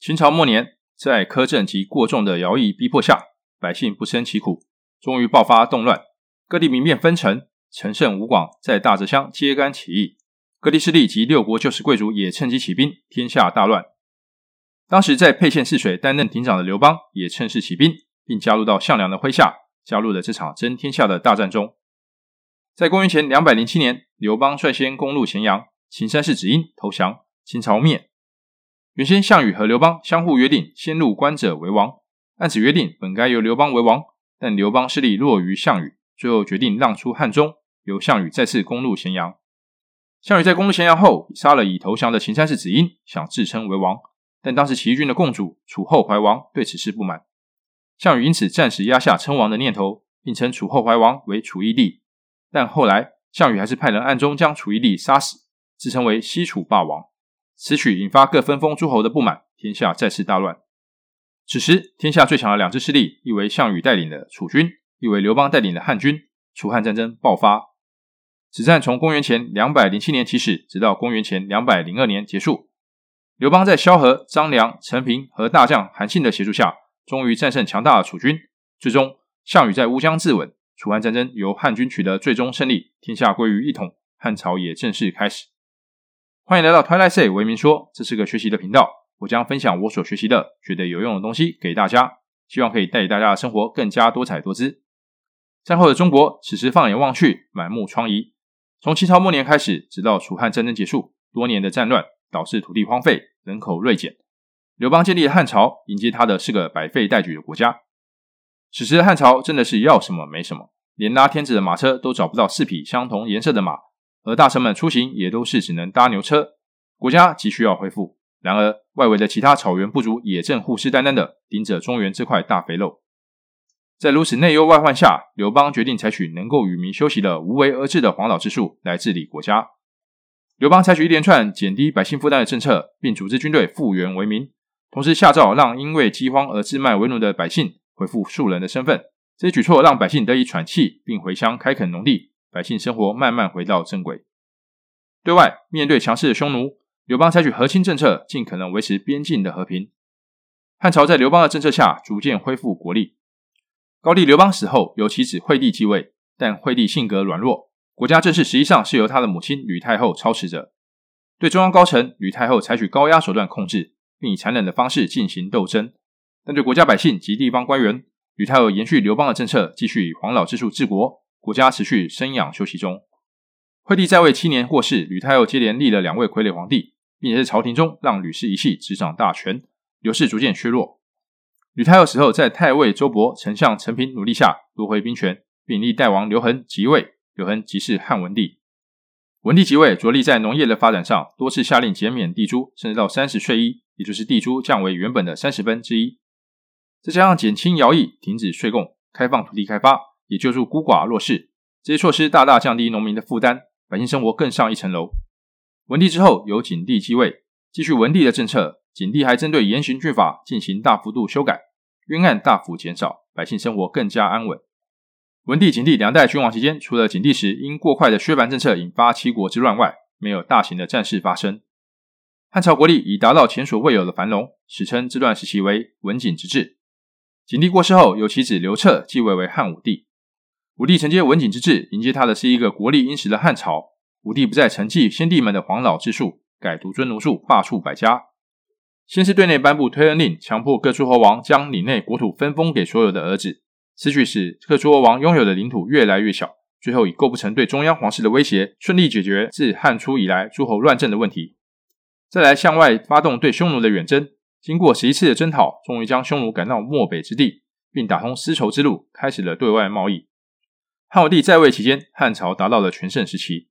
秦朝末年，在苛政及过重的徭役逼迫下，百姓不胜其苦，终于爆发动乱，各地民变纷呈。陈胜、吴广在大泽乡揭竿起义，各地势力及六国旧时贵族也趁机起兵，天下大乱。当时在沛县泗水担任亭长的刘邦也趁势起兵，并加入到项梁的麾下，加入了这场争天下的大战中。在公元前两百零七年，刘邦率先攻入咸阳，秦三世子婴投降，秦朝灭。原先项羽和刘邦相互约定，先入关者为王。按此约定，本该由刘邦为王，但刘邦势力弱于项羽，最后决定让出汉中，由项羽再次攻入咸阳。项羽在攻入咸阳后，杀了已投降的秦三世子婴，想自称为王。但当时起义军的共主楚后怀王对此事不满，项羽因此暂时压下称王的念头，并称楚后怀王为楚义帝。但后来项羽还是派人暗中将楚义帝杀死，自称为西楚霸王。此举引发各分封诸侯的不满，天下再次大乱。此时天下最强的两支势力，一为项羽带领的楚军，一为刘邦带领的汉军。楚汉战争爆发，此战从公元前两百零七年起始，直到公元前两百零二年结束。刘邦在萧何、张良、陈平和大将韩信的协助下，终于战胜强大的楚军。最终，项羽在乌江自刎，楚汉战争由汉军取得最终胜利，天下归于一统，汉朝也正式开始。欢迎来到 Twilight Say 维明说，这是个学习的频道，我将分享我所学习的、觉得有用的东西给大家，希望可以带给大家的生活更加多彩多姿。战后的中国，此时放眼望去，满目疮痍。从秦朝末年开始，直到楚汉战争结束，多年的战乱。导致土地荒废，人口锐减。刘邦建立了汉朝，迎接他的是个百废待举的国家。此时的汉朝真的是要什么没什么，连拉天子的马车都找不到四匹相同颜色的马，而大臣们出行也都是只能搭牛车。国家急需要恢复，然而外围的其他草原部族也正虎视眈眈的盯着中原这块大肥肉。在如此内忧外患下，刘邦决定采取能够与民休息的无为而治的黄老之术来治理国家。刘邦采取一连串减低百姓负担的政策，并组织军队复原为民，同时下诏让因为饥荒而自卖为奴的百姓恢复庶人的身份。这些举措让百姓得以喘气，并回乡开垦农地，百姓生活慢慢回到正轨。对外，面对强势的匈奴，刘邦采取和亲政策，尽可能维持边境的和平。汉朝在刘邦的政策下逐渐恢复国力。高帝刘邦死后，由其子惠帝继位，但惠帝性格软弱。国家政事实际上是由他的母亲吕太后操持着。对中央高层，吕太后采取高压手段控制，并以残忍的方式进行斗争；但对国家百姓及地方官员，吕太后延续刘邦的政策，继续以黄老之术治国，国家持续生养休息中。惠帝在位七年过世，吕太后接连立了两位傀儡皇帝，并且在朝廷中让吕氏一系执掌大权，刘氏逐渐削弱。吕太后死后，在太尉周勃、丞相陈平努力下夺回兵权，并立代王刘恒即位。刘恒即是汉文帝，文帝即位，着力在农业的发展上，多次下令减免地租，甚至到三十税一，也就是地租降为原本的三十分之一。再加上减轻徭役、停止税贡、开放土地开发，也救助孤寡弱势，这些措施大大降低农民的负担，百姓生活更上一层楼。文帝之后由景帝继位，继续文帝的政策。景帝还针对严刑峻法进行大幅度修改，冤案大幅减少，百姓生活更加安稳。文帝、景帝两代君王期间，除了景帝时因过快的削藩政策引发七国之乱外，没有大型的战事发生。汉朝国力已达到前所未有的繁荣，史称这段时期为文景之治。景帝过世后，由其子刘彻继位为汉武帝。武帝承接文景之治，迎接他的是一个国力殷实的汉朝。武帝不再承继先帝们的黄老之术，改独尊儒术，罢黜百家。先是对内颁布推恩令，强迫各诸侯王将领内国土分封给所有的儿子。此举使各诸侯王拥有的领土越来越小，最后以构不成对中央皇室的威胁，顺利解决自汉初以来诸侯乱政的问题。再来向外发动对匈奴的远征，经过十一次的征讨，终于将匈奴赶到漠北之地，并打通丝绸之路，开始了对外贸易。汉武帝在位期间，汉朝达到了全盛时期。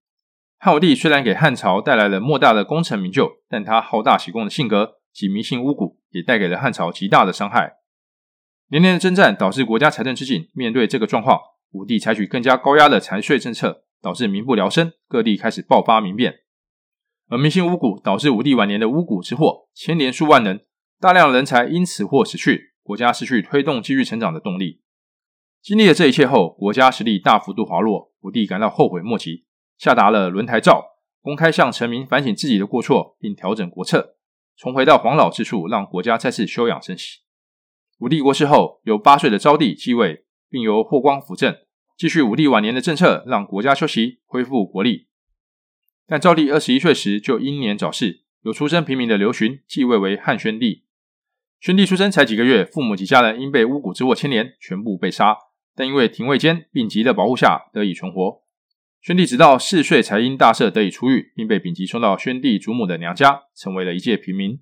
汉武帝虽然给汉朝带来了莫大的功成名就，但他好大喜功的性格及迷信巫蛊，也带给了汉朝极大的伤害。连年的征战导致国家财政吃紧，面对这个状况，武帝采取更加高压的财税政策，导致民不聊生，各地开始爆发民变。而迷信巫蛊导致武帝晚年的巫蛊之祸牵连数万人，大量人才因此或死去，国家失去推动继续成长的动力。经历了这一切后，国家实力大幅度滑落，武帝感到后悔莫及，下达了轮台诏，公开向臣民反省自己的过错，并调整国策。重回到黄老之处，让国家再次休养生息。武帝过世后，由八岁的昭帝继位，并由霍光辅政，继续武帝晚年的政策，让国家休息，恢复国力。但昭帝二十一岁时就英年早逝，由出身平民的刘询继位为汉宣帝。宣帝出生才几个月，父母及家人因被巫蛊之祸牵连，全部被杀。但因为廷尉坚丙吉的保护下，得以存活。宣帝直到四岁才因大赦得以出狱，并被丙吉送到宣帝祖母的娘家，成为了一介平民。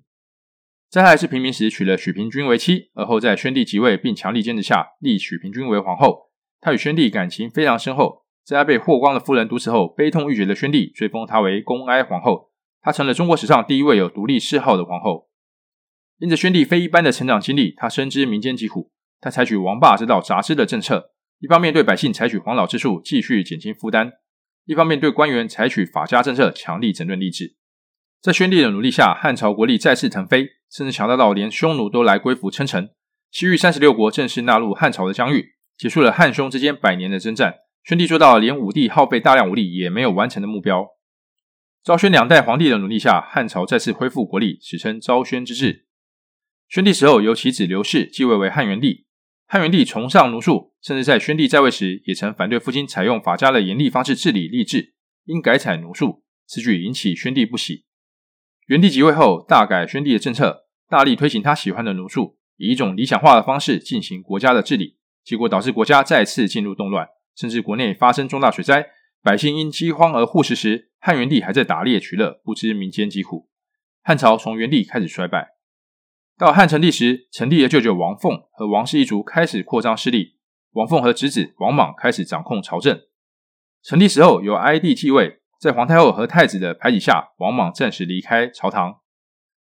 在他还是平民时，娶了许平君为妻，而后在宣帝即位并强力坚持下，立许平君为皇后。他与宣帝感情非常深厚，在他被霍光的夫人毒死后，悲痛欲绝的宣帝追封她为恭哀皇后，她成了中国史上第一位有独立谥号的皇后。因着宣帝非一般的成长经历，他深知民间疾苦。他采取王霸之道杂之的政策，一方面对百姓采取黄老之术，继续减轻负担；一方面对官员采取法家政策，强力整顿吏治。在宣帝的努力下，汉朝国力再次腾飞，甚至强大到连匈奴都来归附称臣。西域三十六国正式纳入汉朝的疆域，结束了汉匈之间百年的征战。宣帝做到了连武帝耗费大量武力也没有完成的目标。昭宣两代皇帝的努力下，汉朝再次恢复国力，史称昭宣之治。宣帝死后，由其子刘氏继位为汉元帝。汉元帝崇尚儒术，甚至在宣帝在位时，也曾反对父亲采用法家的严厉方式治理吏治，应改采儒术。此举引起宣帝不喜。元帝即位后，大改宣帝的政策，大力推行他喜欢的儒术，以一种理想化的方式进行国家的治理，结果导致国家再次进入动乱，甚至国内发生重大水灾，百姓因饥荒而互食时，汉元帝还在打猎取乐，不知民间疾苦。汉朝从元帝开始衰败。到汉成帝时，成帝的舅舅王凤和王氏一族开始扩张势力。王凤和侄子王莽开始掌控朝政。成帝死后，由哀帝继位，在皇太后和太子的排挤下，王莽暂时离开朝堂。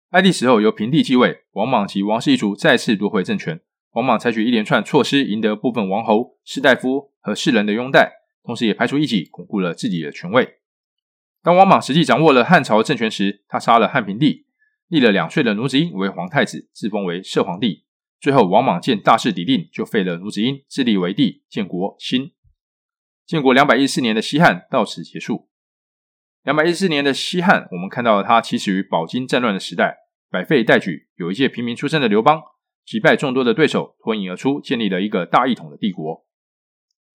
哀帝死后，由平帝继位，王莽及王氏一族再次夺回政权。王莽采取一连串措施，赢得部分王侯、士大夫和士人的拥戴，同时也排除异己，巩固了自己的权位。当王莽实际掌握了汉朝政权时，他杀了汉平帝。立了两岁的弩子婴为皇太子，自封为摄皇帝。最后，王莽见大势已定，就废了弩子婴，自立为帝，建国兴。建国两百一四年的西汉到此结束。两百一四年的西汉，我们看到了他起始于饱经战乱的时代，百废待举，有一介平民出身的刘邦，击败众多的对手，脱颖而出，建立了一个大一统的帝国。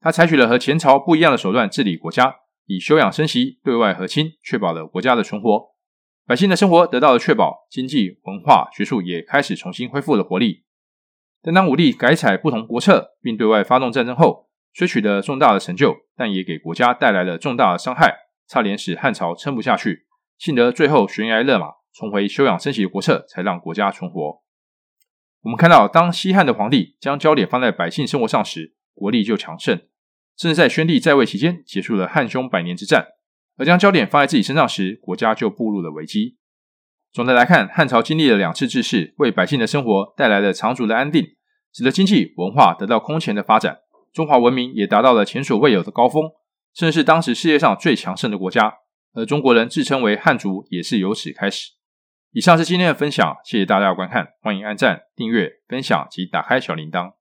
他采取了和前朝不一样的手段治理国家，以休养生息、对外和亲，确保了国家的存活。百姓的生活得到了确保，经济、文化、学术也开始重新恢复了活力。但当武帝改采不同国策，并对外发动战争后，虽取得重大的成就，但也给国家带来了重大的伤害，差点使汉朝撑不下去。幸得最后悬崖勒马，重回休养生息的国策，才让国家存活。我们看到，当西汉的皇帝将焦点放在百姓生活上时，国力就强盛，甚至在宣帝在位期间，结束了汉匈百年之战。而将焦点放在自己身上时，国家就步入了危机。总的来看，汉朝经历了两次治世，为百姓的生活带来了长足的安定，使得经济文化得到空前的发展，中华文明也达到了前所未有的高峰，甚至是当时世界上最强盛的国家。而中国人自称为汉族，也是由此开始。以上是今天的分享，谢谢大家的观看，欢迎按赞、订阅、分享及打开小铃铛。